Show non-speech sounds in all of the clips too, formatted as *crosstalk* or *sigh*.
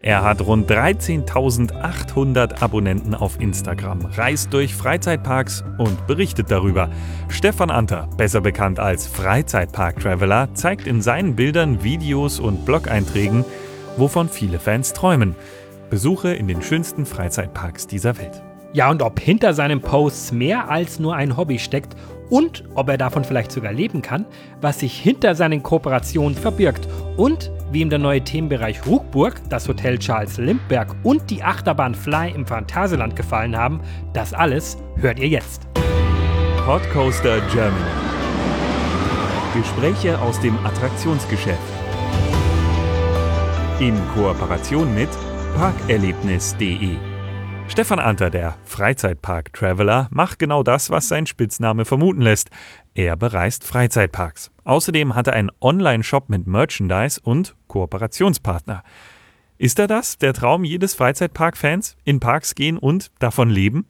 Er hat rund 13.800 Abonnenten auf Instagram, reist durch Freizeitparks und berichtet darüber. Stefan Anter, besser bekannt als Freizeitpark-Traveler, zeigt in seinen Bildern, Videos und Blog-Einträgen, wovon viele Fans träumen. Besuche in den schönsten Freizeitparks dieser Welt. Ja, und ob hinter seinen Posts mehr als nur ein Hobby steckt und ob er davon vielleicht sogar leben kann, was sich hinter seinen Kooperationen verbirgt und wie ihm der neue Themenbereich Ruckburg, das Hotel Charles Lindbergh und die Achterbahn Fly im Phantasialand gefallen haben, das alles hört ihr jetzt. Podcoaster Germany. Gespräche aus dem Attraktionsgeschäft. In Kooperation mit parkerlebnis.de. Stefan Anter, der Freizeitpark-Traveler, macht genau das, was sein Spitzname vermuten lässt. Er bereist Freizeitparks. Außerdem hat er einen Online-Shop mit Merchandise und Kooperationspartner. Ist er das, der Traum jedes Freizeitpark-Fans? In Parks gehen und davon leben?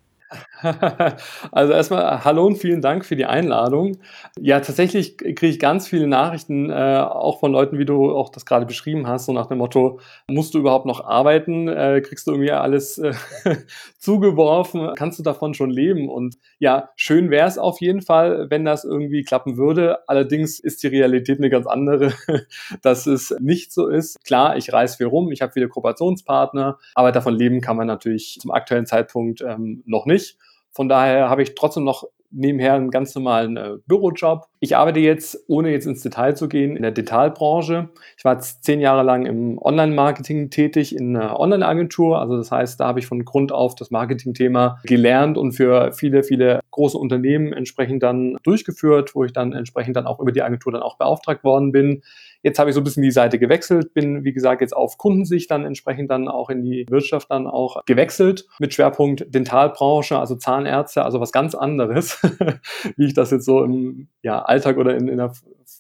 *laughs* Also erstmal hallo und vielen Dank für die Einladung. Ja, tatsächlich kriege ich ganz viele Nachrichten, äh, auch von Leuten, wie du auch das gerade beschrieben hast, so nach dem Motto, musst du überhaupt noch arbeiten? Äh, kriegst du irgendwie alles äh, *laughs* zugeworfen? Kannst du davon schon leben? Und ja, schön wäre es auf jeden Fall, wenn das irgendwie klappen würde. Allerdings ist die Realität eine ganz andere, *laughs* dass es nicht so ist. Klar, ich reise viel rum, ich habe viele Kooperationspartner, aber davon leben kann man natürlich zum aktuellen Zeitpunkt ähm, noch nicht nicht. Von daher habe ich trotzdem noch nebenher einen ganz normalen äh, Bürojob. Ich arbeite jetzt, ohne jetzt ins Detail zu gehen, in der Detailbranche. Ich war jetzt zehn Jahre lang im Online-Marketing tätig in einer Online-Agentur. Also das heißt, da habe ich von Grund auf das Marketing-Thema gelernt und für viele, viele große Unternehmen entsprechend dann durchgeführt, wo ich dann entsprechend dann auch über die Agentur dann auch beauftragt worden bin. Jetzt habe ich so ein bisschen die Seite gewechselt, bin, wie gesagt, jetzt auf Kundensicht dann entsprechend dann auch in die Wirtschaft dann auch gewechselt mit Schwerpunkt Dentalbranche, also Zahnärzte, also was ganz anderes, *laughs* wie ich das jetzt so im ja, Alltag oder in, in der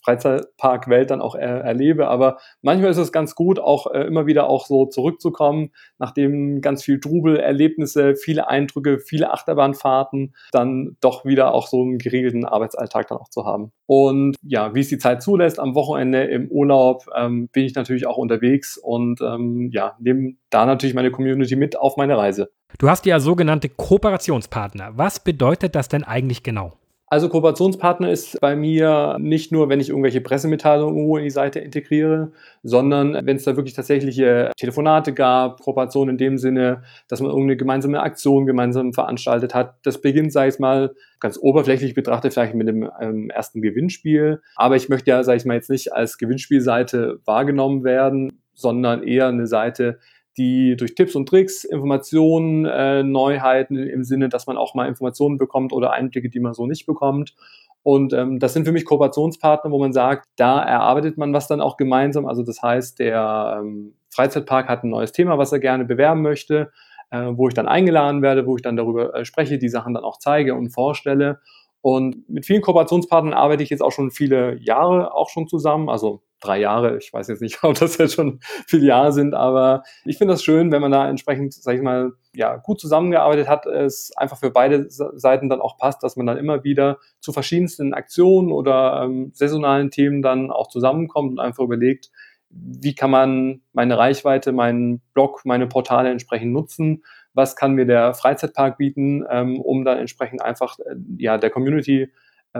Freizeitparkwelt dann auch er, erlebe. Aber manchmal ist es ganz gut, auch äh, immer wieder auch so zurückzukommen, nachdem ganz viel Trubel, Erlebnisse, viele Eindrücke, viele Achterbahnfahrten, dann doch wieder auch so einen geregelten Arbeitsalltag dann auch zu haben. Und ja, wie es die Zeit zulässt, am Wochenende im Urlaub ähm, bin ich natürlich auch unterwegs und ähm, ja, nehme da natürlich meine Community mit auf meine Reise. Du hast ja sogenannte Kooperationspartner. Was bedeutet das denn eigentlich genau? Also Kooperationspartner ist bei mir nicht nur, wenn ich irgendwelche Pressemitteilungen in die Seite integriere, sondern wenn es da wirklich tatsächliche Telefonate gab, Kooperation in dem Sinne, dass man irgendeine gemeinsame Aktion gemeinsam veranstaltet hat. Das beginnt, sage ich mal, ganz oberflächlich betrachtet vielleicht mit dem ähm, ersten Gewinnspiel. Aber ich möchte ja, sage ich mal, jetzt nicht als Gewinnspielseite wahrgenommen werden, sondern eher eine Seite, die durch Tipps und Tricks, Informationen, äh, Neuheiten im Sinne, dass man auch mal Informationen bekommt oder Einblicke, die man so nicht bekommt. Und ähm, das sind für mich Kooperationspartner, wo man sagt, da erarbeitet man was dann auch gemeinsam. Also das heißt, der ähm, Freizeitpark hat ein neues Thema, was er gerne bewerben möchte, äh, wo ich dann eingeladen werde, wo ich dann darüber äh, spreche, die Sachen dann auch zeige und vorstelle. Und mit vielen Kooperationspartnern arbeite ich jetzt auch schon viele Jahre auch schon zusammen. Also drei Jahre. Ich weiß jetzt nicht, *laughs* ob das jetzt schon viele Jahre sind, aber ich finde das schön, wenn man da entsprechend, sag ich mal, ja, gut zusammengearbeitet hat, es einfach für beide Seiten dann auch passt, dass man dann immer wieder zu verschiedensten Aktionen oder ähm, saisonalen Themen dann auch zusammenkommt und einfach überlegt, wie kann man meine Reichweite, meinen Blog, meine Portale entsprechend nutzen, was kann mir der Freizeitpark bieten, ähm, um dann entsprechend einfach äh, ja der Community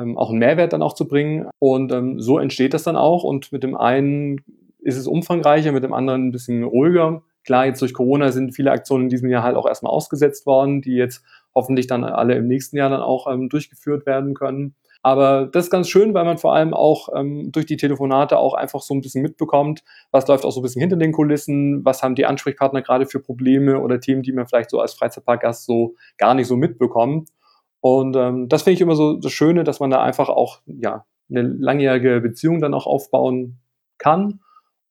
ähm, auch einen Mehrwert dann auch zu bringen. Und ähm, so entsteht das dann auch. Und mit dem einen ist es umfangreicher, mit dem anderen ein bisschen ruhiger. Klar, jetzt durch Corona sind viele Aktionen in diesem Jahr halt auch erstmal ausgesetzt worden, die jetzt hoffentlich dann alle im nächsten Jahr dann auch ähm, durchgeführt werden können. Aber das ist ganz schön, weil man vor allem auch ähm, durch die Telefonate auch einfach so ein bisschen mitbekommt, was läuft auch so ein bisschen hinter den Kulissen, was haben die Ansprechpartner gerade für Probleme oder Themen, die man vielleicht so als Freizeitparkgast so gar nicht so mitbekommt. Und ähm, das finde ich immer so das Schöne, dass man da einfach auch ja eine langjährige Beziehung dann auch aufbauen kann.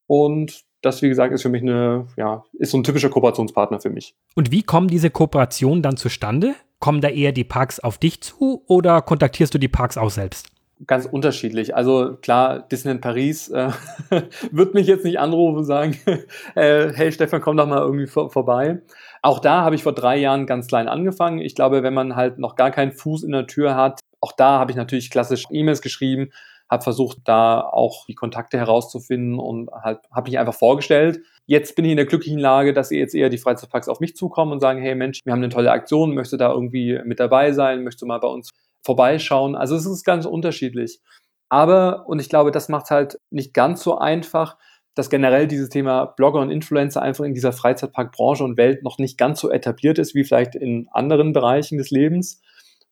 Und das, wie gesagt, ist für mich eine, ja, ist so ein typischer Kooperationspartner für mich. Und wie kommen diese Kooperationen dann zustande? Kommen da eher die Parks auf dich zu oder kontaktierst du die Parks auch selbst? Ganz unterschiedlich. Also klar, Disneyland Paris äh, *laughs* wird mich jetzt nicht anrufen und sagen, *laughs* äh, hey Stefan, komm doch mal irgendwie vor, vorbei. Auch da habe ich vor drei Jahren ganz klein angefangen. Ich glaube, wenn man halt noch gar keinen Fuß in der Tür hat, auch da habe ich natürlich klassisch E-Mails geschrieben, habe versucht, da auch die Kontakte herauszufinden und halt habe mich einfach vorgestellt. Jetzt bin ich in der glücklichen Lage, dass jetzt eher die Freizeitparks auf mich zukommen und sagen, hey Mensch, wir haben eine tolle Aktion, möchte da irgendwie mit dabei sein, möchte mal bei uns vorbeischauen. Also es ist ganz unterschiedlich. Aber, und ich glaube, das macht es halt nicht ganz so einfach, dass generell dieses Thema Blogger und Influencer einfach in dieser Freizeitparkbranche und Welt noch nicht ganz so etabliert ist wie vielleicht in anderen Bereichen des Lebens.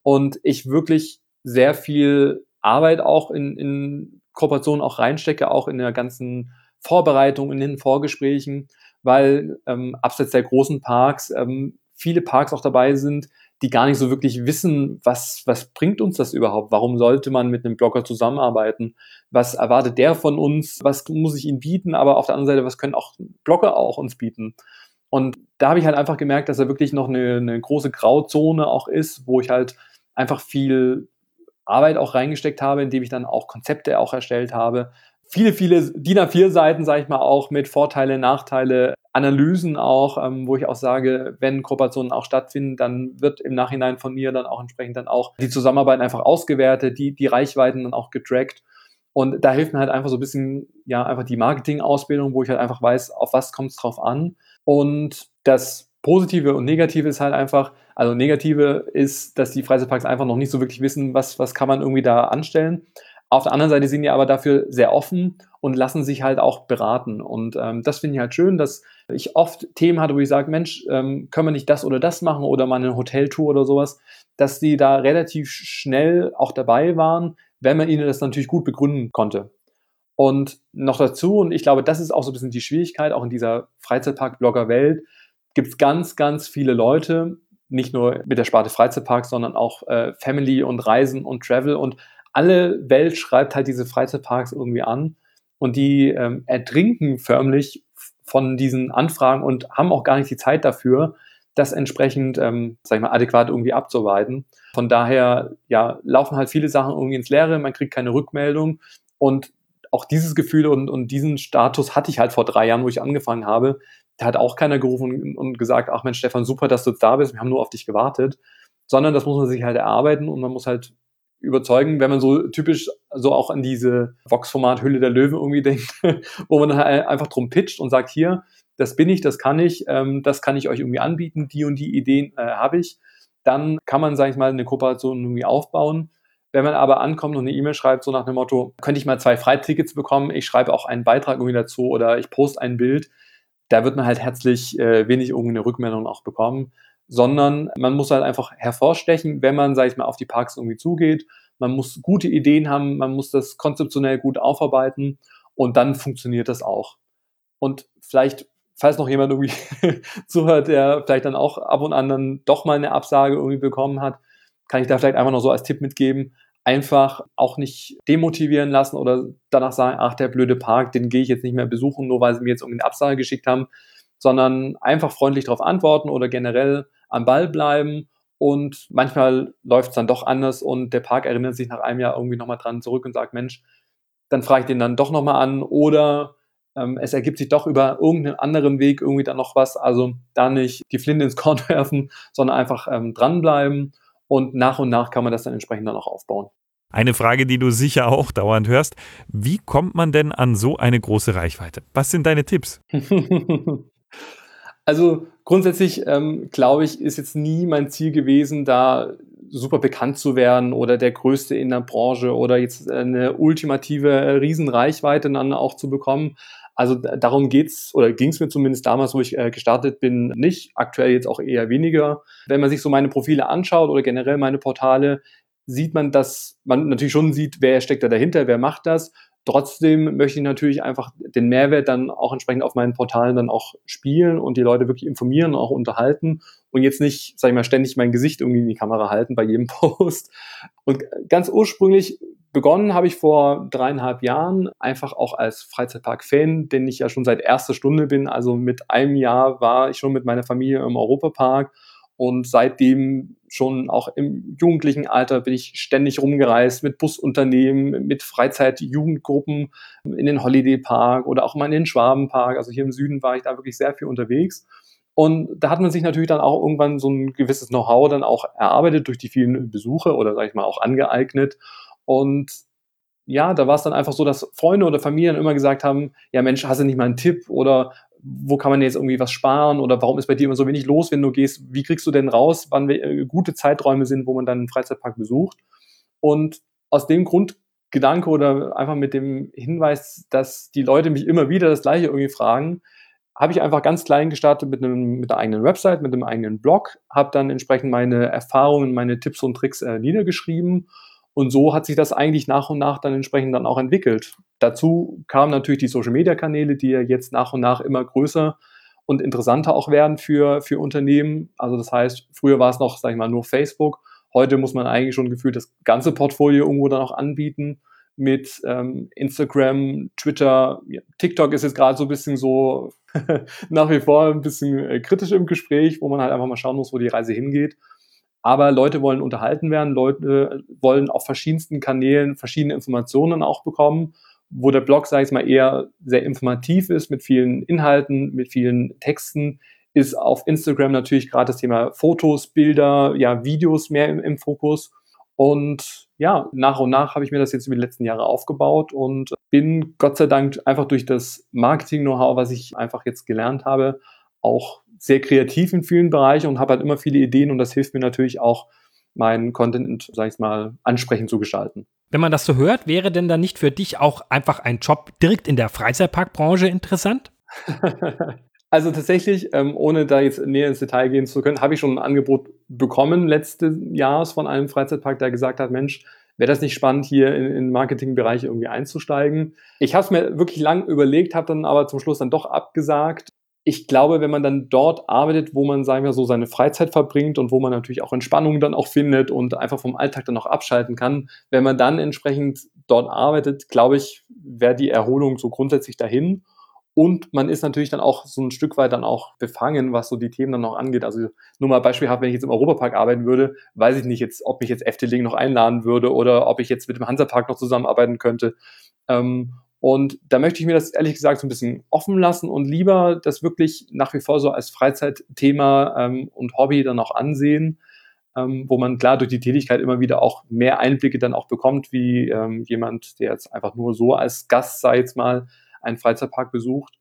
Und ich wirklich sehr viel Arbeit auch in, in Kooperation auch reinstecke, auch in der ganzen Vorbereitung, in den Vorgesprächen, weil ähm, abseits der großen Parks ähm, viele Parks auch dabei sind, die gar nicht so wirklich wissen, was, was bringt uns das überhaupt? Warum sollte man mit einem Blogger zusammenarbeiten? Was erwartet der von uns? Was muss ich ihm bieten? Aber auf der anderen Seite, was können auch Blogger auch uns bieten? Und da habe ich halt einfach gemerkt, dass da wirklich noch eine, eine große Grauzone auch ist, wo ich halt einfach viel Arbeit auch reingesteckt habe, indem ich dann auch Konzepte auch erstellt habe. Viele, viele DIN A4-Seiten, sage ich mal, auch mit Vorteile, Nachteile Analysen auch, ähm, wo ich auch sage, wenn Kooperationen auch stattfinden, dann wird im Nachhinein von mir dann auch entsprechend dann auch die Zusammenarbeit einfach ausgewertet, die, die Reichweiten dann auch getrackt. Und da hilft mir halt einfach so ein bisschen, ja, einfach die Marketing-Ausbildung, wo ich halt einfach weiß, auf was kommt es drauf an. Und das Positive und Negative ist halt einfach, also Negative ist, dass die Freizeitparks einfach noch nicht so wirklich wissen, was, was kann man irgendwie da anstellen. Auf der anderen Seite sind die aber dafür sehr offen und lassen sich halt auch beraten. Und ähm, das finde ich halt schön, dass ich oft Themen hatte, wo ich sage, Mensch, ähm, können wir nicht das oder das machen oder mal eine Hoteltour oder sowas, dass die da relativ schnell auch dabei waren, wenn man ihnen das natürlich gut begründen konnte. Und noch dazu, und ich glaube, das ist auch so ein bisschen die Schwierigkeit, auch in dieser Freizeitpark-Blogger-Welt, gibt es ganz, ganz viele Leute, nicht nur mit der Sparte Freizeitpark, sondern auch äh, Family und Reisen und Travel und alle Welt schreibt halt diese Freizeitparks irgendwie an und die ähm, ertrinken förmlich von diesen Anfragen und haben auch gar nicht die Zeit dafür, das entsprechend, ähm, sag ich mal, adäquat irgendwie abzuarbeiten. Von daher, ja, laufen halt viele Sachen irgendwie ins Leere, man kriegt keine Rückmeldung und auch dieses Gefühl und, und diesen Status hatte ich halt vor drei Jahren, wo ich angefangen habe. Da hat auch keiner gerufen und, gesagt, ach Mensch, Stefan, super, dass du da bist, wir haben nur auf dich gewartet. Sondern das muss man sich halt erarbeiten und man muss halt überzeugen, wenn man so typisch so auch an diese Vox-Format Hülle der Löwen irgendwie *laughs* denkt, wo man halt einfach drum pitcht und sagt, hier, das bin ich, das kann ich, ähm, das kann ich euch irgendwie anbieten, die und die Ideen äh, habe ich, dann kann man, sage ich mal, eine Kooperation irgendwie aufbauen. Wenn man aber ankommt und eine E-Mail schreibt, so nach dem Motto, könnte ich mal zwei Freitickets bekommen, ich schreibe auch einen Beitrag irgendwie dazu oder ich poste ein Bild, da wird man halt herzlich äh, wenig irgendwie eine Rückmeldung auch bekommen sondern man muss halt einfach hervorstechen, wenn man, sage ich mal, auf die Parks irgendwie zugeht. Man muss gute Ideen haben, man muss das konzeptionell gut aufarbeiten und dann funktioniert das auch. Und vielleicht, falls noch jemand irgendwie *laughs* zuhört, der vielleicht dann auch ab und an dann doch mal eine Absage irgendwie bekommen hat, kann ich da vielleicht einfach noch so als Tipp mitgeben, einfach auch nicht demotivieren lassen oder danach sagen, ach, der blöde Park, den gehe ich jetzt nicht mehr besuchen, nur weil sie mir jetzt irgendwie eine Absage geschickt haben, sondern einfach freundlich darauf antworten oder generell am Ball bleiben. Und manchmal läuft es dann doch anders und der Park erinnert sich nach einem Jahr irgendwie nochmal dran zurück und sagt, Mensch, dann frage ich den dann doch nochmal an oder ähm, es ergibt sich doch über irgendeinen anderen Weg irgendwie dann noch was. Also da nicht die Flinte ins Korn *laughs* werfen, sondern einfach ähm, dranbleiben und nach und nach kann man das dann entsprechend dann auch aufbauen. Eine Frage, die du sicher auch dauernd hörst. Wie kommt man denn an so eine große Reichweite? Was sind deine Tipps? *laughs* Also grundsätzlich ähm, glaube ich, ist jetzt nie mein Ziel gewesen, da super bekannt zu werden oder der Größte in der Branche oder jetzt eine ultimative äh, Riesenreichweite dann auch zu bekommen. Also darum geht's oder ging es mir zumindest damals, wo ich äh, gestartet bin, nicht. Aktuell jetzt auch eher weniger. Wenn man sich so meine Profile anschaut oder generell meine Portale, sieht man, dass man natürlich schon sieht, wer steckt da dahinter, wer macht das. Trotzdem möchte ich natürlich einfach den Mehrwert dann auch entsprechend auf meinen Portalen dann auch spielen und die Leute wirklich informieren und auch unterhalten und jetzt nicht, sag ich mal, ständig mein Gesicht irgendwie in die Kamera halten bei jedem *laughs* Post. Und ganz ursprünglich begonnen habe ich vor dreieinhalb Jahren einfach auch als Freizeitpark-Fan, den ich ja schon seit erster Stunde bin. Also mit einem Jahr war ich schon mit meiner Familie im Europapark und seitdem schon auch im jugendlichen Alter bin ich ständig rumgereist mit Busunternehmen, mit Freizeitjugendgruppen in den Holiday Park oder auch mal in den Schwabenpark. Also hier im Süden war ich da wirklich sehr viel unterwegs. Und da hat man sich natürlich dann auch irgendwann so ein gewisses Know-how dann auch erarbeitet durch die vielen Besuche oder sage ich mal auch angeeignet. Und ja, da war es dann einfach so, dass Freunde oder Familien immer gesagt haben, ja Mensch, hast du nicht mal einen Tipp oder wo kann man jetzt irgendwie was sparen oder warum ist bei dir immer so wenig los, wenn du gehst? Wie kriegst du denn raus, wann äh, gute Zeiträume sind, wo man dann einen Freizeitpark besucht? Und aus dem Grundgedanke oder einfach mit dem Hinweis, dass die Leute mich immer wieder das Gleiche irgendwie fragen, habe ich einfach ganz klein gestartet mit, einem, mit einer eigenen Website, mit einem eigenen Blog, habe dann entsprechend meine Erfahrungen, meine Tipps und Tricks äh, niedergeschrieben und so hat sich das eigentlich nach und nach dann entsprechend dann auch entwickelt. Dazu kamen natürlich die Social-Media-Kanäle, die ja jetzt nach und nach immer größer und interessanter auch werden für, für Unternehmen. Also das heißt, früher war es noch, sage ich mal, nur Facebook. Heute muss man eigentlich schon gefühlt das ganze Portfolio irgendwo dann auch anbieten mit ähm, Instagram, Twitter, TikTok ist jetzt gerade so ein bisschen so *laughs* nach wie vor ein bisschen äh, kritisch im Gespräch, wo man halt einfach mal schauen muss, wo die Reise hingeht. Aber Leute wollen unterhalten werden, Leute wollen auf verschiedensten Kanälen verschiedene Informationen auch bekommen, wo der Blog, sage ich mal, eher sehr informativ ist mit vielen Inhalten, mit vielen Texten, ist auf Instagram natürlich gerade das Thema Fotos, Bilder, ja, Videos mehr im, im Fokus. Und ja, nach und nach habe ich mir das jetzt über die letzten Jahre aufgebaut und bin Gott sei Dank einfach durch das Marketing-Know-how, was ich einfach jetzt gelernt habe, auch sehr kreativ in vielen Bereichen und habe halt immer viele Ideen und das hilft mir natürlich auch, meinen Content, sag ich mal, ansprechend zu gestalten. Wenn man das so hört, wäre denn dann nicht für dich auch einfach ein Job direkt in der Freizeitparkbranche interessant? *laughs* Also tatsächlich, ähm, ohne da jetzt näher ins Detail gehen zu können, habe ich schon ein Angebot bekommen letztes Jahres von einem Freizeitpark, der gesagt hat, Mensch, wäre das nicht spannend, hier in, in Marketingbereich irgendwie einzusteigen. Ich habe es mir wirklich lang überlegt, habe dann aber zum Schluss dann doch abgesagt, ich glaube, wenn man dann dort arbeitet, wo man, sagen wir so, seine Freizeit verbringt und wo man natürlich auch Entspannung dann auch findet und einfach vom Alltag dann auch abschalten kann, wenn man dann entsprechend dort arbeitet, glaube ich, wäre die Erholung so grundsätzlich dahin. Und man ist natürlich dann auch so ein Stück weit dann auch befangen, was so die Themen dann noch angeht. Also nur mal beispielhaft, wenn ich jetzt im Europapark arbeiten würde, weiß ich nicht jetzt, ob mich jetzt Efteling noch einladen würde oder ob ich jetzt mit dem Hansapark noch zusammenarbeiten könnte. Ähm, und da möchte ich mir das ehrlich gesagt so ein bisschen offen lassen und lieber das wirklich nach wie vor so als Freizeitthema ähm, und Hobby dann auch ansehen, ähm, wo man klar durch die Tätigkeit immer wieder auch mehr Einblicke dann auch bekommt, wie ähm, jemand, der jetzt einfach nur so als Gast, sei jetzt mal, einen Freizeitpark besucht.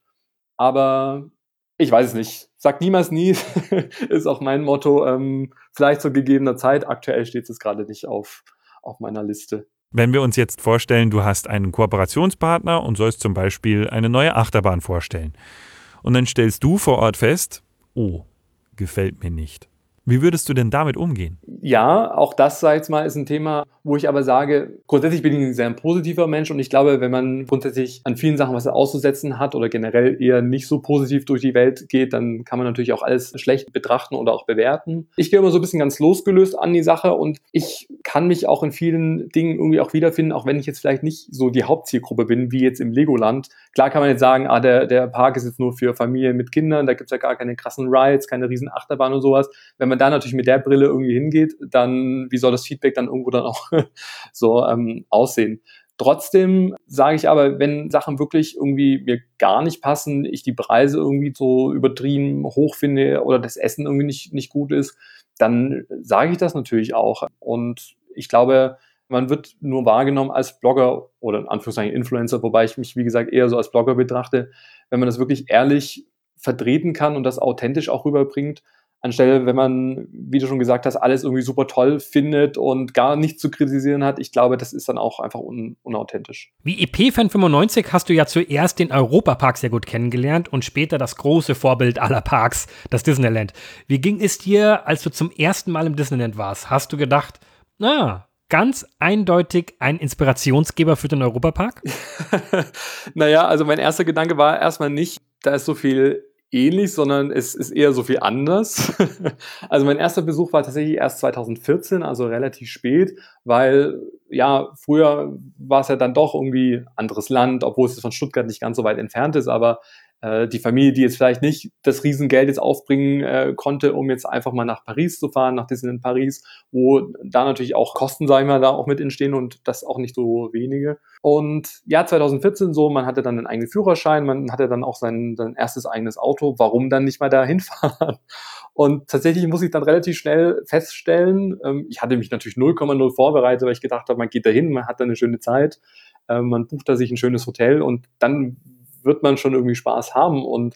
Aber ich weiß es nicht. Sag niemals nie, *laughs* ist auch mein Motto. Ähm, vielleicht zu gegebener Zeit. Aktuell steht es gerade nicht auf, auf meiner Liste. Wenn wir uns jetzt vorstellen, du hast einen Kooperationspartner und sollst zum Beispiel eine neue Achterbahn vorstellen. Und dann stellst du vor Ort fest, oh, gefällt mir nicht. Wie würdest du denn damit umgehen? Ja, auch das, sag ich mal, ist ein Thema, wo ich aber sage, grundsätzlich bin ich ein sehr positiver Mensch und ich glaube, wenn man grundsätzlich an vielen Sachen was auszusetzen hat oder generell eher nicht so positiv durch die Welt geht, dann kann man natürlich auch alles schlecht betrachten oder auch bewerten. Ich gehe immer so ein bisschen ganz losgelöst an die Sache und ich kann mich auch in vielen Dingen irgendwie auch wiederfinden, auch wenn ich jetzt vielleicht nicht so die Hauptzielgruppe bin, wie jetzt im Legoland. Klar kann man jetzt sagen, ah, der, der Park ist jetzt nur für Familien mit Kindern, da gibt's ja gar keine krassen Rides, keine riesen Achterbahn und sowas. Wenn man man da natürlich mit der Brille irgendwie hingeht, dann wie soll das Feedback dann irgendwo dann auch *laughs* so ähm, aussehen? Trotzdem sage ich aber, wenn Sachen wirklich irgendwie mir gar nicht passen, ich die Preise irgendwie so übertrieben hoch finde oder das Essen irgendwie nicht, nicht gut ist, dann sage ich das natürlich auch. Und ich glaube, man wird nur wahrgenommen als Blogger oder in Anführungszeichen Influencer, wobei ich mich, wie gesagt, eher so als Blogger betrachte, wenn man das wirklich ehrlich vertreten kann und das authentisch auch rüberbringt, anstelle, wenn man, wie du schon gesagt hast, alles irgendwie super toll findet und gar nichts zu kritisieren hat. Ich glaube, das ist dann auch einfach un unauthentisch. Wie EP-Fan 95 hast du ja zuerst den Europapark sehr gut kennengelernt und später das große Vorbild aller Parks, das Disneyland. Wie ging es dir, als du zum ersten Mal im Disneyland warst? Hast du gedacht, na, ganz eindeutig ein Inspirationsgeber für den Europapark? *laughs* naja, also mein erster Gedanke war erstmal nicht, da ist so viel ähnlich, sondern es ist eher so viel anders. *laughs* also mein erster Besuch war tatsächlich erst 2014, also relativ spät, weil ja, früher war es ja dann doch irgendwie anderes Land, obwohl es von Stuttgart nicht ganz so weit entfernt ist, aber äh, die Familie, die jetzt vielleicht nicht das Riesengeld jetzt aufbringen äh, konnte, um jetzt einfach mal nach Paris zu fahren, nach Disneyland Paris, wo da natürlich auch Kosten, sagen wir, da auch mit entstehen und das auch nicht so wenige. Und ja, 2014 so, man hatte dann einen eigenen Führerschein, man hatte dann auch sein, sein erstes eigenes Auto, warum dann nicht mal da *laughs* hinfahren? Und tatsächlich muss ich dann relativ schnell feststellen, ähm, ich hatte mich natürlich 0,0 vorbereitet, weil ich gedacht habe, man geht da hin, man hat da eine schöne Zeit, äh, man bucht da sich ein schönes Hotel und dann wird man schon irgendwie Spaß haben. Und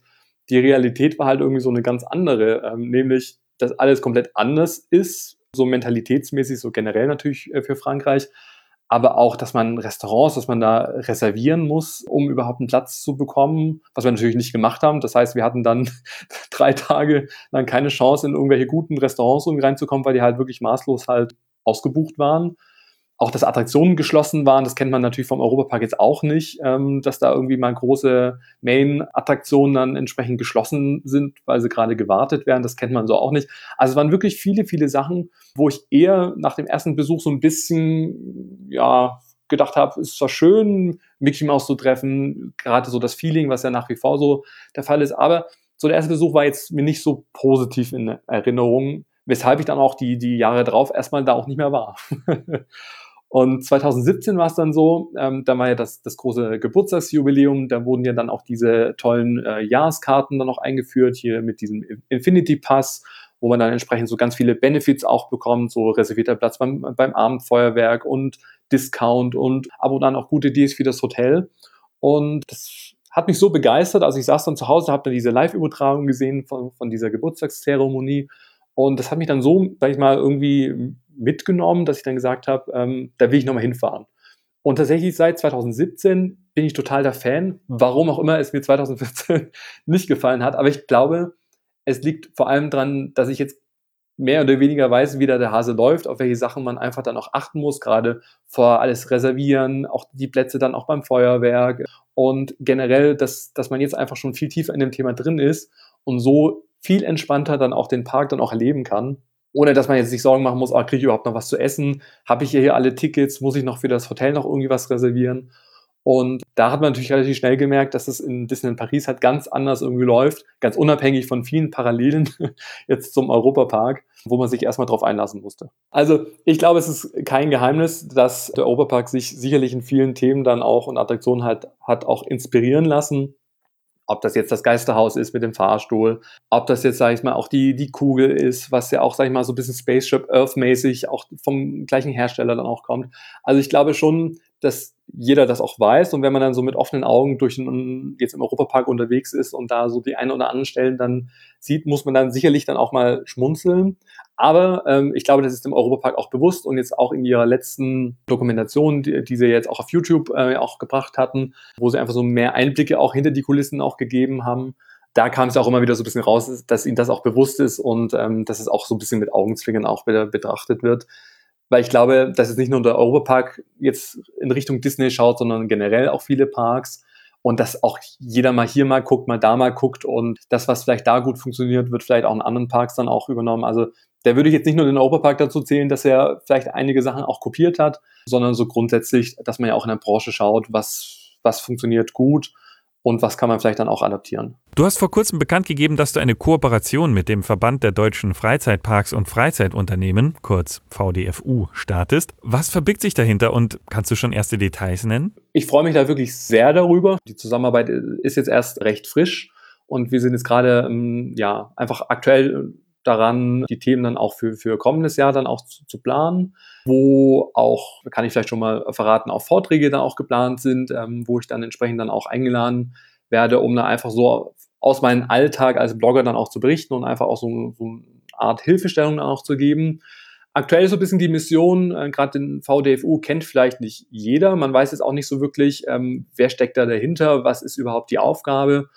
die Realität war halt irgendwie so eine ganz andere, ähm, nämlich, dass alles komplett anders ist, so mentalitätsmäßig, so generell natürlich äh, für Frankreich, aber auch, dass man Restaurants, dass man da reservieren muss, um überhaupt einen Platz zu bekommen, was wir natürlich nicht gemacht haben. Das heißt, wir hatten dann *laughs* drei Tage lang keine Chance, in irgendwelche guten Restaurants reinzukommen, weil die halt wirklich maßlos halt ausgebucht waren auch, dass Attraktionen geschlossen waren, das kennt man natürlich vom Europapark jetzt auch nicht, ähm, dass da irgendwie mal große Main-Attraktionen dann entsprechend geschlossen sind, weil sie gerade gewartet werden. Das kennt man so auch nicht. Also es waren wirklich viele, viele Sachen, wo ich eher nach dem ersten Besuch so ein bisschen, ja, gedacht habe, ist zwar schön, Mickey Mouse zu treffen, gerade so das Feeling, was ja nach wie vor so der Fall ist, aber so der erste Besuch war jetzt mir nicht so positiv in Erinnerung, weshalb ich dann auch die, die Jahre drauf erstmal da auch nicht mehr war. *laughs* Und 2017 war es dann so, ähm, da war ja das, das große Geburtstagsjubiläum, da wurden ja dann auch diese tollen äh, Jahreskarten dann noch eingeführt, hier mit diesem Infinity Pass, wo man dann entsprechend so ganz viele Benefits auch bekommt, so reservierter Platz beim, beim Abendfeuerwerk und Discount und Abo dann auch gute Deals für das Hotel. Und das hat mich so begeistert, also ich saß dann zu Hause, habe dann diese Live-Übertragung gesehen von, von dieser Geburtstagszeremonie und das hat mich dann so, sag ich mal, irgendwie mitgenommen, dass ich dann gesagt habe, ähm, da will ich nochmal hinfahren. Und tatsächlich seit 2017 bin ich total der Fan, warum auch immer es mir 2014 *laughs* nicht gefallen hat. Aber ich glaube, es liegt vor allem daran, dass ich jetzt mehr oder weniger weiß, wie da der Hase läuft, auf welche Sachen man einfach dann auch achten muss, gerade vor alles reservieren, auch die Plätze dann auch beim Feuerwerk und generell, dass, dass man jetzt einfach schon viel tiefer in dem Thema drin ist und so viel entspannter dann auch den Park dann auch erleben kann ohne dass man jetzt sich Sorgen machen muss, ah, kriege ich überhaupt noch was zu essen? Habe ich hier alle Tickets? Muss ich noch für das Hotel noch irgendwie was reservieren? Und da hat man natürlich relativ schnell gemerkt, dass es in Disneyland Paris halt ganz anders irgendwie läuft, ganz unabhängig von vielen Parallelen *laughs* jetzt zum Europapark, wo man sich erstmal drauf einlassen musste. Also ich glaube, es ist kein Geheimnis, dass der Europapark sich sicherlich in vielen Themen dann auch und Attraktionen halt hat auch inspirieren lassen ob das jetzt das Geisterhaus ist mit dem Fahrstuhl, ob das jetzt, sage ich mal, auch die, die Kugel ist, was ja auch, sage ich mal, so ein bisschen Spaceship Earth-mäßig auch vom gleichen Hersteller dann auch kommt. Also ich glaube schon, dass jeder das auch weiß und wenn man dann so mit offenen Augen durch einen, jetzt im Europapark unterwegs ist und da so die ein oder anderen Stellen dann sieht, muss man dann sicherlich dann auch mal schmunzeln. Aber ähm, ich glaube, das ist dem Europapark auch bewusst und jetzt auch in ihrer letzten Dokumentation, die, die sie jetzt auch auf YouTube äh, auch gebracht hatten, wo sie einfach so mehr Einblicke auch hinter die Kulissen auch gegeben haben. Da kam es auch immer wieder so ein bisschen raus, dass ihnen das auch bewusst ist und ähm, dass es auch so ein bisschen mit Augenzwinkern auch wieder betrachtet wird weil ich glaube, dass es nicht nur der Europapark jetzt in Richtung Disney schaut, sondern generell auch viele Parks und dass auch jeder mal hier mal guckt, mal da mal guckt und das, was vielleicht da gut funktioniert, wird vielleicht auch in anderen Parks dann auch übernommen. Also da würde ich jetzt nicht nur den Europapark dazu zählen, dass er vielleicht einige Sachen auch kopiert hat, sondern so grundsätzlich, dass man ja auch in der Branche schaut, was, was funktioniert gut und was kann man vielleicht dann auch adaptieren. Du hast vor kurzem bekannt gegeben, dass du eine Kooperation mit dem Verband der deutschen Freizeitparks und Freizeitunternehmen, kurz VDFU, startest. Was verbirgt sich dahinter und kannst du schon erste Details nennen? Ich freue mich da wirklich sehr darüber. Die Zusammenarbeit ist jetzt erst recht frisch und wir sind jetzt gerade ähm, ja einfach aktuell daran, die Themen dann auch für, für kommendes Jahr dann auch zu, zu planen, wo auch, kann ich vielleicht schon mal verraten, auch Vorträge dann auch geplant sind, ähm, wo ich dann entsprechend dann auch eingeladen werde, um da einfach so aus meinem Alltag als Blogger dann auch zu berichten und einfach auch so, so eine Art Hilfestellung dann auch zu geben. Aktuell ist so ein bisschen die Mission, äh, gerade den VDFU kennt vielleicht nicht jeder. Man weiß jetzt auch nicht so wirklich, ähm, wer steckt da dahinter, was ist überhaupt die Aufgabe.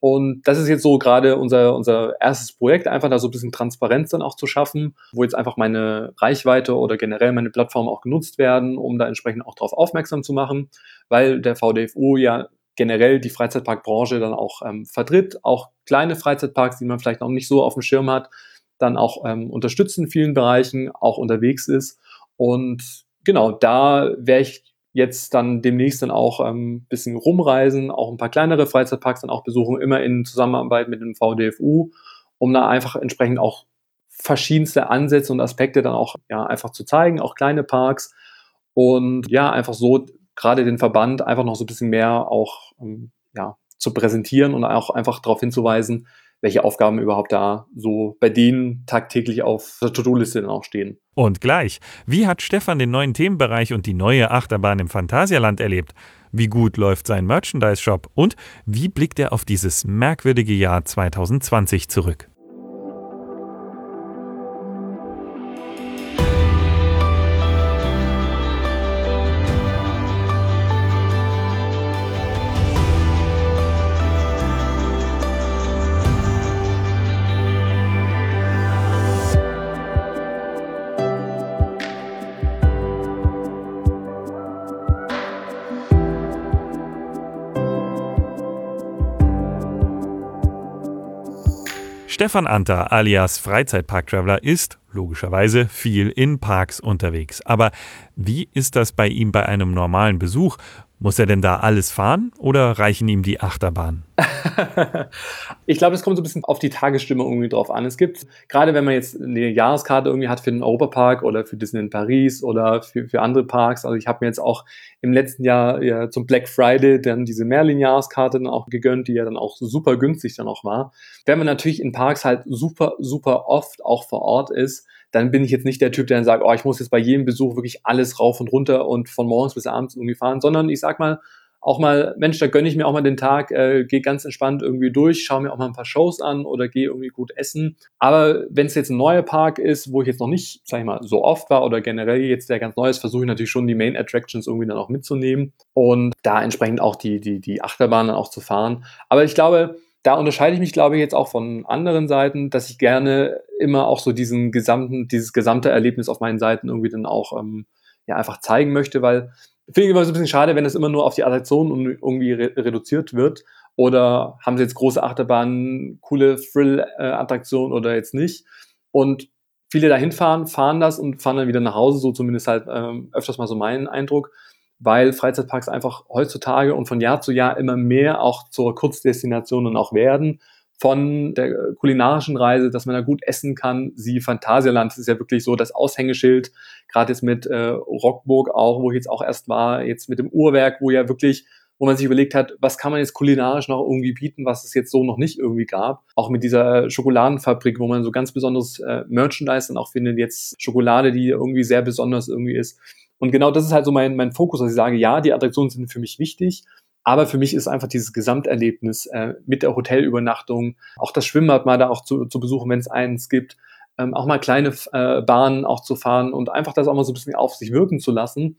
Und das ist jetzt so gerade unser, unser erstes Projekt, einfach da so ein bisschen Transparenz dann auch zu schaffen, wo jetzt einfach meine Reichweite oder generell meine Plattform auch genutzt werden, um da entsprechend auch darauf aufmerksam zu machen, weil der VDFU ja generell die Freizeitparkbranche dann auch ähm, vertritt, auch kleine Freizeitparks, die man vielleicht noch nicht so auf dem Schirm hat, dann auch ähm, unterstützt in vielen Bereichen, auch unterwegs ist. Und genau, da wäre ich jetzt dann demnächst dann auch ein ähm, bisschen rumreisen, auch ein paar kleinere Freizeitparks dann auch besuchen, immer in Zusammenarbeit mit dem VDFU, um da einfach entsprechend auch verschiedenste Ansätze und Aspekte dann auch ja einfach zu zeigen, auch kleine Parks. Und ja einfach so gerade den Verband einfach noch so ein bisschen mehr auch ähm, ja zu präsentieren und auch einfach darauf hinzuweisen, welche Aufgaben überhaupt da so bei denen tagtäglich auf der To-Do-Liste dann auch stehen. Und gleich, wie hat Stefan den neuen Themenbereich und die neue Achterbahn im Phantasialand erlebt? Wie gut läuft sein Merchandise-Shop? Und wie blickt er auf dieses merkwürdige Jahr 2020 zurück? Stefan Anter alias Freizeitpark-Traveler ist logischerweise viel in Parks unterwegs. Aber wie ist das bei ihm bei einem normalen Besuch? Muss er denn da alles fahren oder reichen ihm die Achterbahnen? *laughs* ich glaube, es kommt so ein bisschen auf die Tagesstimmung irgendwie drauf an. Es gibt, gerade wenn man jetzt eine Jahreskarte irgendwie hat für den Europapark oder für Disney in Paris oder für, für andere Parks. Also ich habe mir jetzt auch im letzten Jahr ja, zum Black Friday dann diese Merlin-Jahreskarte dann auch gegönnt, die ja dann auch super günstig dann auch war. Wenn man natürlich in Parks halt super, super oft auch vor Ort ist, dann bin ich jetzt nicht der Typ, der dann sagt, oh, ich muss jetzt bei jedem Besuch wirklich alles rauf und runter und von morgens bis abends irgendwie fahren, sondern ich sag mal, auch mal, Mensch, da gönne ich mir auch mal den Tag, äh, gehe ganz entspannt irgendwie durch, schaue mir auch mal ein paar Shows an oder gehe irgendwie gut essen. Aber wenn es jetzt ein neuer Park ist, wo ich jetzt noch nicht, sag ich mal, so oft war oder generell jetzt der ganz neu ist, versuche ich natürlich schon die Main Attractions irgendwie dann auch mitzunehmen und da entsprechend auch die, die, die Achterbahnen auch zu fahren. Aber ich glaube, da unterscheide ich mich, glaube ich, jetzt auch von anderen Seiten, dass ich gerne immer auch so diesen gesamten, dieses gesamte Erlebnis auf meinen Seiten irgendwie dann auch ähm, ja einfach zeigen möchte, weil finde ich immer so ein bisschen schade, wenn das immer nur auf die Attraktion irgendwie re reduziert wird. Oder haben sie jetzt große Achterbahnen, coole Thrill-Attraktionen oder jetzt nicht? Und viele dahin fahren, fahren das und fahren dann wieder nach Hause, so zumindest halt ähm, öfters mal so mein Eindruck weil Freizeitparks einfach heutzutage und von Jahr zu Jahr immer mehr auch zur Kurzdestination und auch werden. Von der kulinarischen Reise, dass man da gut essen kann. Sie Phantasialand ist ja wirklich so das Aushängeschild, gerade jetzt mit äh, Rockburg auch, wo ich jetzt auch erst war, jetzt mit dem Uhrwerk, wo ja wirklich wo man sich überlegt hat, was kann man jetzt kulinarisch noch irgendwie bieten, was es jetzt so noch nicht irgendwie gab. Auch mit dieser Schokoladenfabrik, wo man so ganz besonderes äh, Merchandise dann auch findet, jetzt Schokolade, die irgendwie sehr besonders irgendwie ist. Und genau das ist halt so mein, mein Fokus, dass ich sage, ja, die Attraktionen sind für mich wichtig, aber für mich ist einfach dieses Gesamterlebnis äh, mit der Hotelübernachtung, auch das Schwimmbad mal da auch zu, zu besuchen, wenn es eins gibt, ähm, auch mal kleine äh, Bahnen auch zu fahren und einfach das auch mal so ein bisschen auf sich wirken zu lassen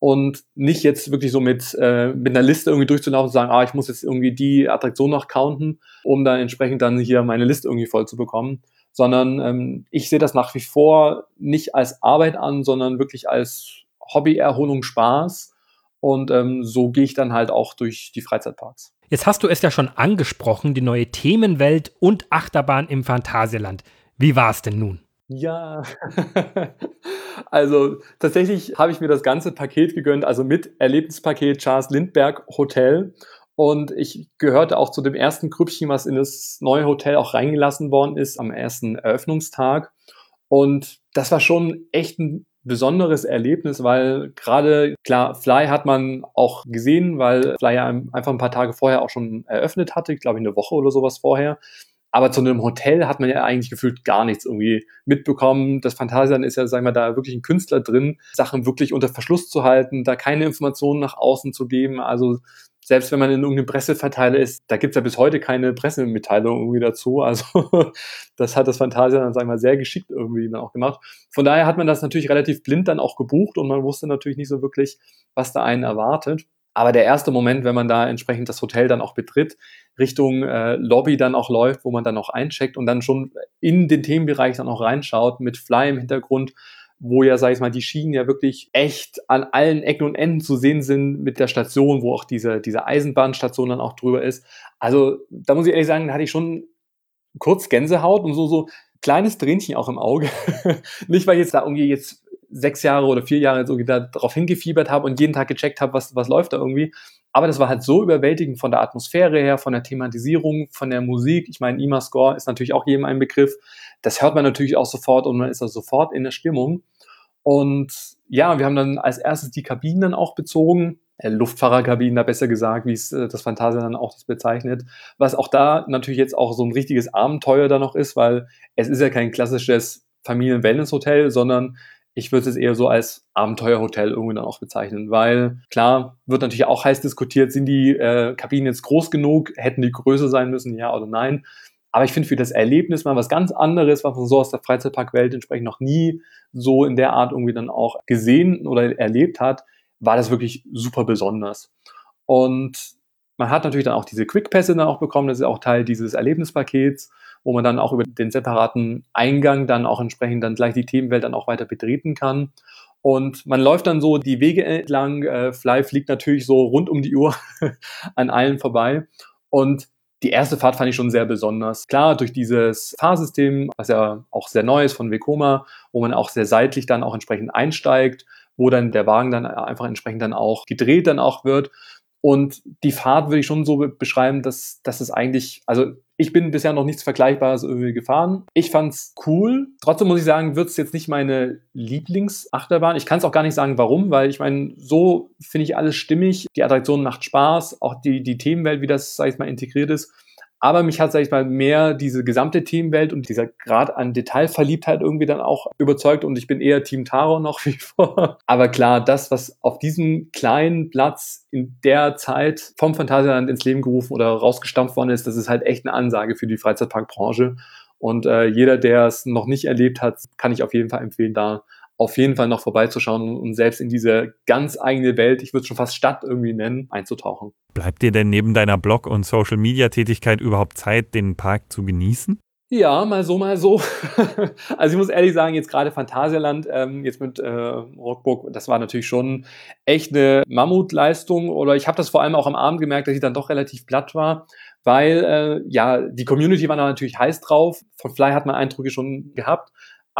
und nicht jetzt wirklich so mit, äh, mit einer Liste irgendwie durchzulaufen und sagen, ah, ich muss jetzt irgendwie die Attraktion noch counten, um dann entsprechend dann hier meine Liste irgendwie voll zu bekommen, sondern ähm, ich sehe das nach wie vor nicht als Arbeit an, sondern wirklich als Hobby, Erholung, Spaß. Und ähm, so gehe ich dann halt auch durch die Freizeitparks. Jetzt hast du es ja schon angesprochen, die neue Themenwelt und Achterbahn im Phantasialand. Wie war es denn nun? Ja, *laughs* also tatsächlich habe ich mir das ganze Paket gegönnt, also mit Erlebnispaket Charles Lindbergh Hotel. Und ich gehörte auch zu dem ersten Grüppchen, was in das neue Hotel auch reingelassen worden ist am ersten Eröffnungstag. Und das war schon echt ein besonderes Erlebnis, weil gerade, klar, Fly hat man auch gesehen, weil Fly ja einfach ein paar Tage vorher auch schon eröffnet hatte, ich glaube eine Woche oder sowas vorher. Aber zu einem Hotel hat man ja eigentlich gefühlt gar nichts irgendwie mitbekommen. Das Phantasialand ist ja, sagen wir, da wirklich ein Künstler drin, Sachen wirklich unter Verschluss zu halten, da keine Informationen nach außen zu geben. Also selbst wenn man in irgendeinem Presseverteiler ist, da gibt es ja bis heute keine Pressemitteilung irgendwie dazu. *laughs* Also das hat das Fantasia dann, sagen wir mal, sehr geschickt irgendwie dann auch gemacht. Von daher hat man das natürlich relativ blind dann auch gebucht und man wusste natürlich nicht so wirklich, was da einen erwartet. Aber der erste Moment, wenn man da entsprechend das Hotel dann auch betritt, Richtung äh, Lobby dann auch läuft, wo man dann auch eincheckt und dann schon in den Themenbereich dann auch reinschaut mit Fly im Hintergrund, wo ja, sag ich mal, die Schienen ja wirklich echt an allen Ecken und Enden zu sehen sind mit der Station, wo auch diese, diese Eisenbahnstation dann auch drüber ist. Also da muss ich ehrlich sagen, da hatte ich schon kurz Gänsehaut und so, so kleines Tränchen auch im Auge. *laughs* Nicht, weil ich jetzt da irgendwie jetzt sechs Jahre oder vier Jahre jetzt irgendwie da drauf hingefiebert habe und jeden Tag gecheckt habe, was, was läuft da irgendwie. Aber das war halt so überwältigend von der Atmosphäre her, von der Thematisierung, von der Musik. Ich meine, IMA Score ist natürlich auch jedem ein Begriff. Das hört man natürlich auch sofort und man ist da sofort in der Stimmung. Und ja, wir haben dann als erstes die Kabinen dann auch bezogen. äh, Luftfahrerkabinen, da besser gesagt, wie es äh, das Fantasia dann auch das bezeichnet. Was auch da natürlich jetzt auch so ein richtiges Abenteuer da noch ist, weil es ist ja kein klassisches Familien-Wellness-Hotel, sondern ich würde es eher so als Abenteuerhotel irgendwie dann auch bezeichnen, weil klar wird natürlich auch heiß diskutiert, sind die äh, Kabinen jetzt groß genug, hätten die größer sein müssen, ja oder nein. Aber ich finde für das Erlebnis mal was ganz anderes, was man so aus der Freizeitparkwelt entsprechend noch nie so in der Art irgendwie dann auch gesehen oder erlebt hat, war das wirklich super besonders. Und man hat natürlich dann auch diese Quick-Pässe dann auch bekommen, das ist auch Teil dieses Erlebnispakets, wo man dann auch über den separaten Eingang dann auch entsprechend dann gleich die Themenwelt dann auch weiter betreten kann. Und man läuft dann so die Wege entlang. Äh, Fly fliegt natürlich so rund um die Uhr *laughs* an allen vorbei. Und die erste Fahrt fand ich schon sehr besonders. Klar, durch dieses Fahrsystem, was ja auch sehr neu ist von Vekoma, wo man auch sehr seitlich dann auch entsprechend einsteigt, wo dann der Wagen dann einfach entsprechend dann auch gedreht dann auch wird. Und die Fahrt würde ich schon so beschreiben, dass, dass es eigentlich, also ich bin bisher noch nichts Vergleichbares irgendwie gefahren. Ich fand's cool. Trotzdem muss ich sagen, wird es jetzt nicht meine Lieblingsachterbahn. Ich kann es auch gar nicht sagen, warum, weil ich meine, so finde ich alles stimmig. Die Attraktion macht Spaß, auch die, die Themenwelt, wie das, sag ich mal, integriert ist. Aber mich hat, sag ich mal, mehr diese gesamte Themenwelt und dieser Grad an Detailverliebtheit irgendwie dann auch überzeugt und ich bin eher Team Taro noch *laughs* wie vor. Aber klar, das, was auf diesem kleinen Platz in der Zeit vom Phantasialand ins Leben gerufen oder rausgestampft worden ist, das ist halt echt eine Ansage für die Freizeitparkbranche. Und äh, jeder, der es noch nicht erlebt hat, kann ich auf jeden Fall empfehlen, da auf jeden Fall noch vorbeizuschauen und selbst in diese ganz eigene Welt, ich würde es schon fast Stadt irgendwie nennen, einzutauchen. Bleibt dir denn neben deiner Blog- und Social-Media-Tätigkeit überhaupt Zeit, den Park zu genießen? Ja, mal so, mal so. *laughs* also ich muss ehrlich sagen, jetzt gerade Phantasialand, ähm, jetzt mit äh, Rockburg, das war natürlich schon echt eine Mammutleistung. Oder ich habe das vor allem auch am Abend gemerkt, dass ich dann doch relativ platt war, weil äh, ja, die Community war da natürlich heiß drauf. Von Fly hat man Eindrücke schon gehabt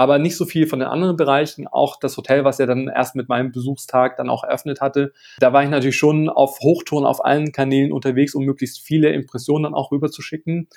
aber nicht so viel von den anderen Bereichen. Auch das Hotel, was er dann erst mit meinem Besuchstag dann auch eröffnet hatte. Da war ich natürlich schon auf Hochtouren auf allen Kanälen unterwegs, um möglichst viele Impressionen dann auch rüberzuschicken.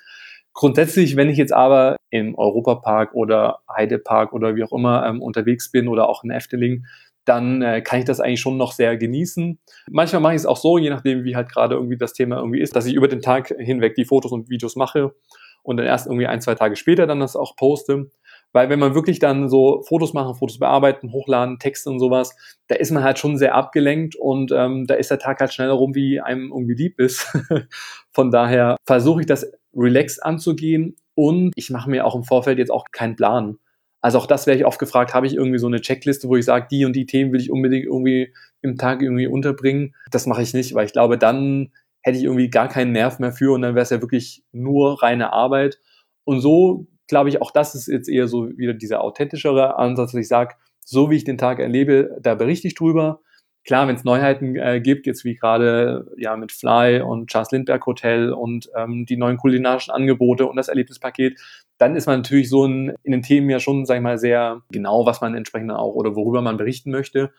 Grundsätzlich, wenn ich jetzt aber im Europapark oder Heidepark oder wie auch immer ähm, unterwegs bin oder auch in Efteling, dann äh, kann ich das eigentlich schon noch sehr genießen. Manchmal mache ich es auch so, je nachdem, wie halt gerade irgendwie das Thema irgendwie ist, dass ich über den Tag hinweg die Fotos und Videos mache und dann erst irgendwie ein, zwei Tage später dann das auch poste. Weil wenn man wirklich dann so Fotos machen, Fotos bearbeiten, hochladen, Texte und sowas, da ist man halt schon sehr abgelenkt und ähm, da ist der Tag halt schneller rum, wie einem irgendwie lieb ist. *laughs* Von daher versuche ich das relaxed anzugehen und ich mache mir auch im Vorfeld jetzt auch keinen Plan. Also auch das wäre ich oft gefragt, habe ich irgendwie so eine Checkliste, wo ich sage, die und die Themen will ich unbedingt irgendwie im Tag irgendwie unterbringen. Das mache ich nicht, weil ich glaube, dann hätte ich irgendwie gar keinen Nerv mehr für und dann wäre es ja wirklich nur reine Arbeit. Und so glaube ich, auch das ist jetzt eher so wieder dieser authentischere Ansatz, dass ich sage, so wie ich den Tag erlebe, da berichte ich drüber. Klar, wenn es Neuheiten äh, gibt, jetzt wie gerade ja mit Fly und Charles Lindbergh Hotel und ähm, die neuen kulinarischen Angebote und das Erlebnispaket, dann ist man natürlich so in, in den Themen ja schon, sag ich mal, sehr genau, was man entsprechend auch oder worüber man berichten möchte.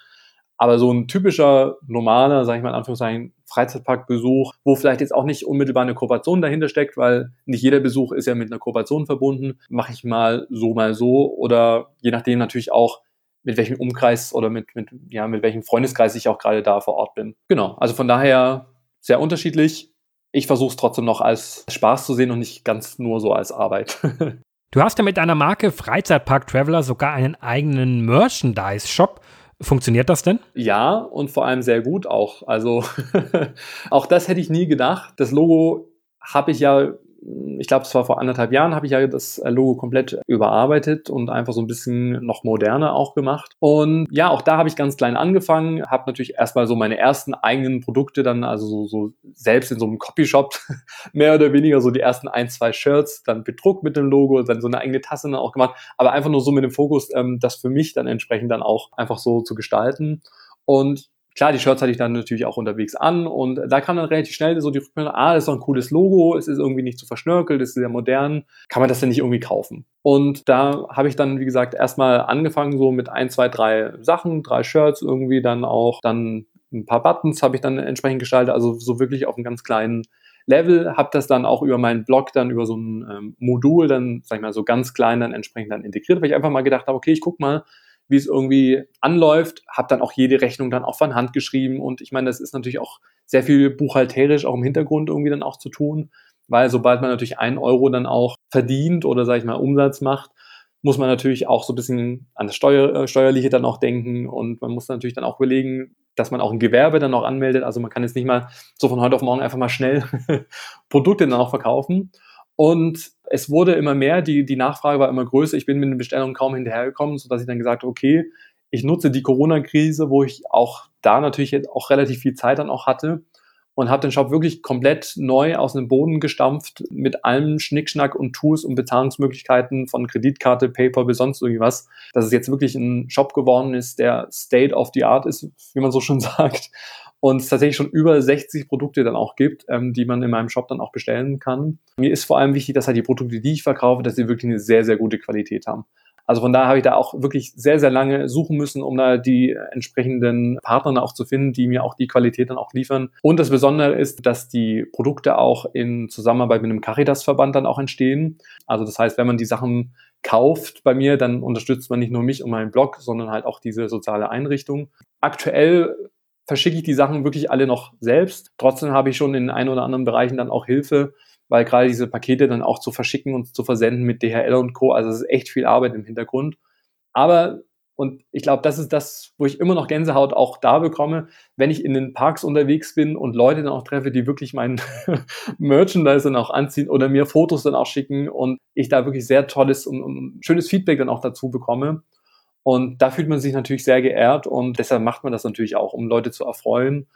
Aber so ein typischer, normaler, sage ich mal in Anführungszeichen, Freizeitparkbesuch, wo vielleicht jetzt auch nicht unmittelbar eine Kooperation dahinter steckt, weil nicht jeder Besuch ist ja mit einer Kooperation verbunden, mache ich mal so, mal so oder je nachdem natürlich auch, mit welchem Umkreis oder mit, mit, ja, mit welchem Freundeskreis ich auch gerade da vor Ort bin. Genau, also von daher sehr unterschiedlich. Ich versuche es trotzdem noch als Spaß zu sehen und nicht ganz nur so als Arbeit. *laughs* Du hast ja mit deiner Marke Freizeitpark Traveler sogar einen eigenen Merchandise-Shop. Funktioniert das denn? Ja, und vor allem sehr gut auch. Also *laughs* auch das hätte ich nie gedacht. Das Logo habe ich ja ich glaube, es war vor anderthalb Jahren, habe ich ja das Logo komplett überarbeitet und einfach so ein bisschen noch moderner auch gemacht. Und ja, auch da habe ich ganz klein angefangen, habe natürlich erstmal so meine ersten eigenen Produkte dann, also so, so selbst in so einem Copyshop *laughs* mehr oder weniger so die ersten ein, zwei Shirts dann bedruckt mit dem Logo, dann so eine eigene Tasse dann auch gemacht, aber einfach nur so mit dem Fokus, ähm, das für mich dann entsprechend dann auch einfach so zu gestalten. Und Klar, die Shirts hatte ich dann natürlich auch unterwegs an und da kam dann relativ schnell so die Rückmeldung, ah, das ist doch ein cooles Logo, es ist irgendwie nicht zu verschnörkelt, es ist sehr modern, kann man das denn nicht irgendwie kaufen? Und da habe ich dann, wie gesagt, erstmal angefangen so mit ein, zwei, drei Sachen, drei Shirts irgendwie dann auch, dann ein paar Buttons habe ich dann entsprechend gestaltet, also so wirklich auf einem ganz kleinen Level, habe das dann auch über meinen Blog dann über so ein ähm, Modul dann, sag ich mal, so ganz klein dann entsprechend dann integriert, weil ich einfach mal gedacht habe, okay, ich guck mal, wie es irgendwie anläuft, habe dann auch jede Rechnung dann auch von Hand geschrieben und ich meine, das ist natürlich auch sehr viel buchhalterisch auch im Hintergrund irgendwie dann auch zu tun, weil sobald man natürlich einen Euro dann auch verdient oder sage ich mal Umsatz macht, muss man natürlich auch so ein bisschen an das Steuer, äh, Steuerliche dann auch denken und man muss natürlich dann auch überlegen, dass man auch ein Gewerbe dann auch anmeldet. Also man kann jetzt nicht mal so von heute auf morgen einfach mal schnell *laughs* Produkte dann auch verkaufen. Und es wurde immer mehr, die, die Nachfrage war immer größer. Ich bin mit den Bestellungen kaum hinterhergekommen, sodass ich dann gesagt habe, okay, ich nutze die Corona-Krise, wo ich auch da natürlich auch relativ viel Zeit dann auch hatte und habe den Shop wirklich komplett neu aus dem Boden gestampft mit allem Schnickschnack und Tools und Bezahlungsmöglichkeiten von Kreditkarte, PayPal bis sonst irgendwas, dass es jetzt wirklich ein Shop geworden ist, der State of the Art ist, wie man so schon *laughs* sagt und es tatsächlich schon über 60 Produkte dann auch gibt, ähm, die man in meinem Shop dann auch bestellen kann. Mir ist vor allem wichtig, dass halt die Produkte, die ich verkaufe, dass sie wirklich eine sehr, sehr gute Qualität haben. Also von daher habe ich da auch wirklich sehr, sehr lange suchen müssen, um da die entsprechenden Partner auch zu finden, die mir auch die Qualität dann auch liefern. Und das Besondere ist, dass die Produkte auch in Zusammenarbeit mit einem Caritas-Verband dann auch entstehen. Also das heißt, wenn man die Sachen kauft bei mir, dann unterstützt man nicht nur mich und meinen Blog, sondern halt auch diese soziale Einrichtung. Aktuell verschicke ich die Sachen wirklich alle noch selbst. Trotzdem habe ich schon in ein oder anderen Bereichen dann auch Hilfe weil gerade diese Pakete dann auch zu verschicken und zu versenden mit DHL und Co. Also es ist echt viel Arbeit im Hintergrund. Aber und ich glaube, das ist das, wo ich immer noch Gänsehaut auch da bekomme, wenn ich in den Parks unterwegs bin und Leute dann auch treffe, die wirklich meinen *laughs* Merchandise dann auch anziehen oder mir Fotos dann auch schicken und ich da wirklich sehr tolles und, und schönes Feedback dann auch dazu bekomme. Und da fühlt man sich natürlich sehr geehrt und deshalb macht man das natürlich auch, um Leute zu erfreuen.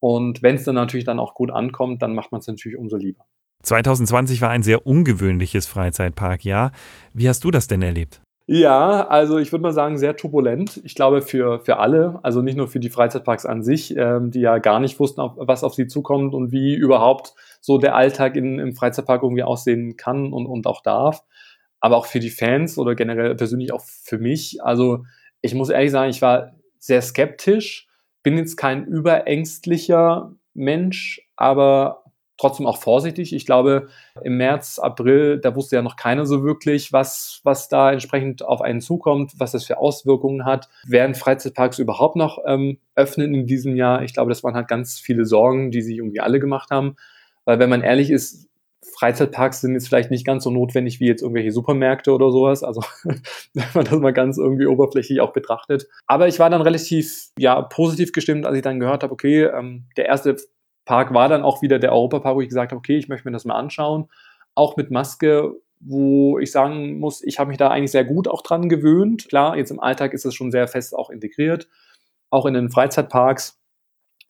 Und wenn es dann natürlich dann auch gut ankommt, dann macht man es natürlich umso lieber. 2020 war ein sehr ungewöhnliches Freizeitparkjahr. Wie hast du das denn erlebt? Ja, also ich würde mal sagen, sehr turbulent. Ich glaube für, für alle, also nicht nur für die Freizeitparks an sich, ähm, die ja gar nicht wussten, was auf sie zukommt und wie überhaupt so der Alltag in, im Freizeitpark irgendwie aussehen kann und, und auch darf. Aber auch für die Fans oder generell persönlich auch für mich. Also ich muss ehrlich sagen, ich war sehr skeptisch, bin jetzt kein überängstlicher Mensch, aber trotzdem auch vorsichtig. Ich glaube, im März, April, da wusste ja noch keiner so wirklich, was, was da entsprechend auf einen zukommt, was das für Auswirkungen hat. Werden Freizeitparks überhaupt noch ähm, öffnen in diesem Jahr? Ich glaube, das waren halt ganz viele Sorgen, die sich irgendwie alle gemacht haben. Weil wenn man ehrlich ist, Freizeitparks sind jetzt vielleicht nicht ganz so notwendig wie jetzt irgendwelche Supermärkte oder sowas. Also *laughs* wenn man das mal ganz irgendwie oberflächlich auch betrachtet. Aber ich war dann relativ ja positiv gestimmt, als ich dann gehört habe, okay, ähm, der erste Park war dann auch wieder der Europapark, wo ich gesagt habe, okay, ich möchte mir das mal anschauen. Auch mit Maske, wo ich sagen muss, ich habe mich da eigentlich sehr gut auch dran gewöhnt. Klar, jetzt im Alltag ist es schon sehr fest auch integriert. Auch in den Freizeitparks,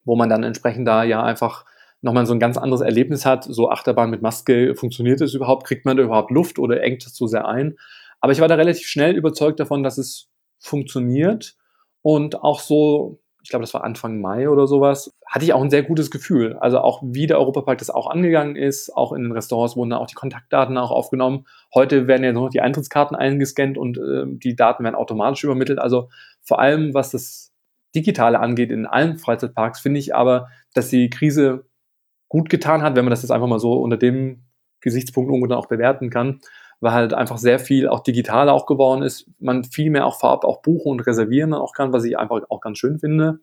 wo man dann entsprechend da ja einfach nochmal so ein ganz anderes Erlebnis hat. So Achterbahn mit Maske, funktioniert es überhaupt? Kriegt man da überhaupt Luft oder engt es zu sehr ein? Aber ich war da relativ schnell überzeugt davon, dass es funktioniert und auch so ich glaube, das war Anfang Mai oder sowas, hatte ich auch ein sehr gutes Gefühl. Also auch wie der Europapark das auch angegangen ist, auch in den Restaurants wurden da auch die Kontaktdaten auch aufgenommen. Heute werden ja nur noch die Eintrittskarten eingescannt und äh, die Daten werden automatisch übermittelt. Also vor allem, was das Digitale angeht in allen Freizeitparks, finde ich aber, dass die Krise gut getan hat, wenn man das jetzt einfach mal so unter dem Gesichtspunkt irgendwo dann auch bewerten kann, weil halt einfach sehr viel auch digital auch geworden ist. Man viel mehr auch vorab auch buchen und reservieren auch kann, was ich einfach auch ganz schön finde.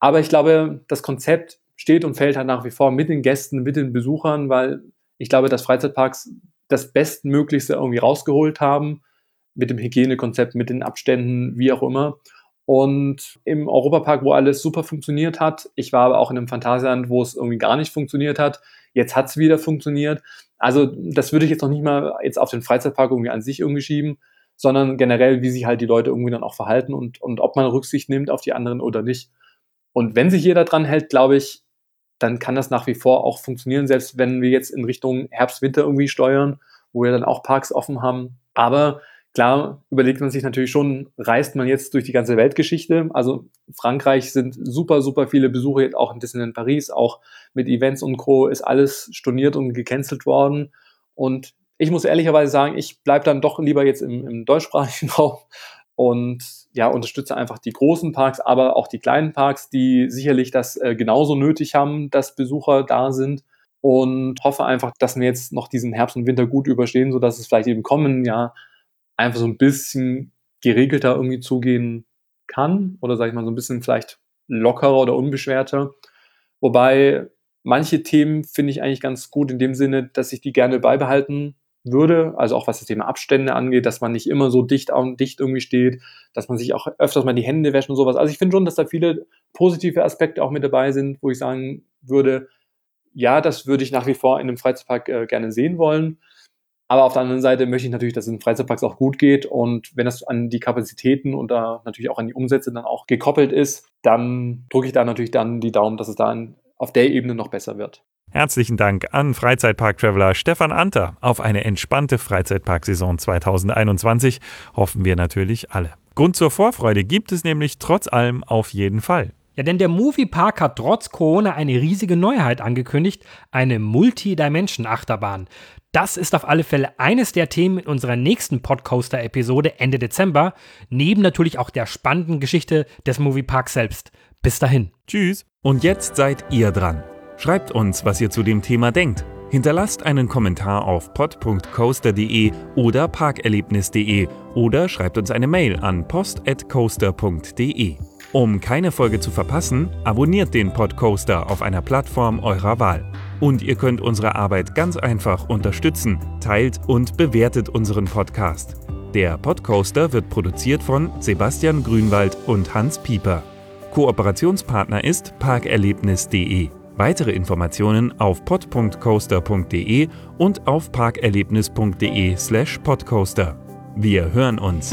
Aber ich glaube, das Konzept steht und fällt halt nach wie vor mit den Gästen, mit den Besuchern, weil ich glaube, dass Freizeitparks das Bestmöglichste irgendwie rausgeholt haben mit dem Hygienekonzept, mit den Abständen, wie auch immer. Und im Europapark, wo alles super funktioniert hat, ich war aber auch in einem Phantasialand, wo es irgendwie gar nicht funktioniert hat. Jetzt hat es wieder funktioniert. Also das würde ich jetzt noch nicht mal jetzt auf den Freizeitpark irgendwie an sich irgendwie schieben, sondern generell, wie sich halt die Leute irgendwie dann auch verhalten und, und ob man Rücksicht nimmt auf die anderen oder nicht. Und wenn sich jeder dran hält, glaube ich, dann kann das nach wie vor auch funktionieren, selbst wenn wir jetzt in Richtung Herbst, Winter irgendwie steuern, wo wir dann auch Parks offen haben. Aber Klar überlegt man sich natürlich schon, reist man jetzt durch die ganze Weltgeschichte. Also Frankreich sind super, super viele Besucher, jetzt auch in Paris, auch mit Events und Co. ist alles storniert und gecancelt worden. Und ich muss ehrlicherweise sagen, ich bleibe dann doch lieber jetzt im, im deutschsprachigen *laughs* Raum und ja, unterstütze einfach die großen Parks, aber auch die kleinen Parks, die sicherlich das äh, genauso nötig haben, dass Besucher da sind und hoffe einfach, dass wir jetzt noch diesen Herbst und Winter gut überstehen, sodass es vielleicht im kommenden Jahr einfach so ein bisschen geregelter irgendwie zugehen kann oder sage ich mal so ein bisschen vielleicht lockerer oder unbeschwerter. Wobei manche Themen finde ich eigentlich ganz gut in dem Sinne, dass ich die gerne beibehalten würde, also auch was das Thema Abstände angeht, dass man nicht immer so dicht und dicht irgendwie steht, dass man sich auch öfters mal die Hände wäscht und sowas. Also ich finde schon, dass da viele positive Aspekte auch mit dabei sind, wo ich sagen würde, ja, das würde ich nach wie vor in einem Freizeitpark äh, gerne sehen wollen. Aber auf der anderen Seite möchte ich natürlich, dass es in Freizeitparks auch gut geht. Und wenn das an die Kapazitäten und da natürlich auch an die Umsätze dann auch gekoppelt ist, dann drücke ich da natürlich dann die Daumen, dass es da auf der Ebene noch besser wird. Herzlichen Dank an Freizeitpark-Traveler Stefan Anter. Auf eine entspannte Freizeitparksaison 2021 hoffen wir natürlich alle. Grund zur Vorfreude gibt es nämlich trotz allem auf jeden Fall. Ja, denn der Moviepark hat trotz Corona eine riesige Neuheit angekündigt, eine Multi-Dimension-Achterbahn. Das ist auf alle Fälle eines der Themen in unserer nächsten Podcoaster-Episode Ende Dezember, neben natürlich auch der spannenden Geschichte des Movieparks selbst. Bis dahin. Tschüss. Und jetzt seid ihr dran. Schreibt uns, was ihr zu dem Thema denkt. Hinterlasst einen Kommentar auf pod.coaster.de oder parkerlebnis.de oder schreibt uns eine Mail an post@coaster.de. Um keine Folge zu verpassen, abonniert den Podcoaster auf einer Plattform eurer Wahl. Und ihr könnt unsere Arbeit ganz einfach unterstützen. Teilt und bewertet unseren Podcast. Der Podcoaster wird produziert von Sebastian Grünwald und Hans Pieper. Kooperationspartner ist parkerlebnis.de. Weitere Informationen auf pod.coaster.de und auf parkerlebnis.de/podcoaster. Wir hören uns.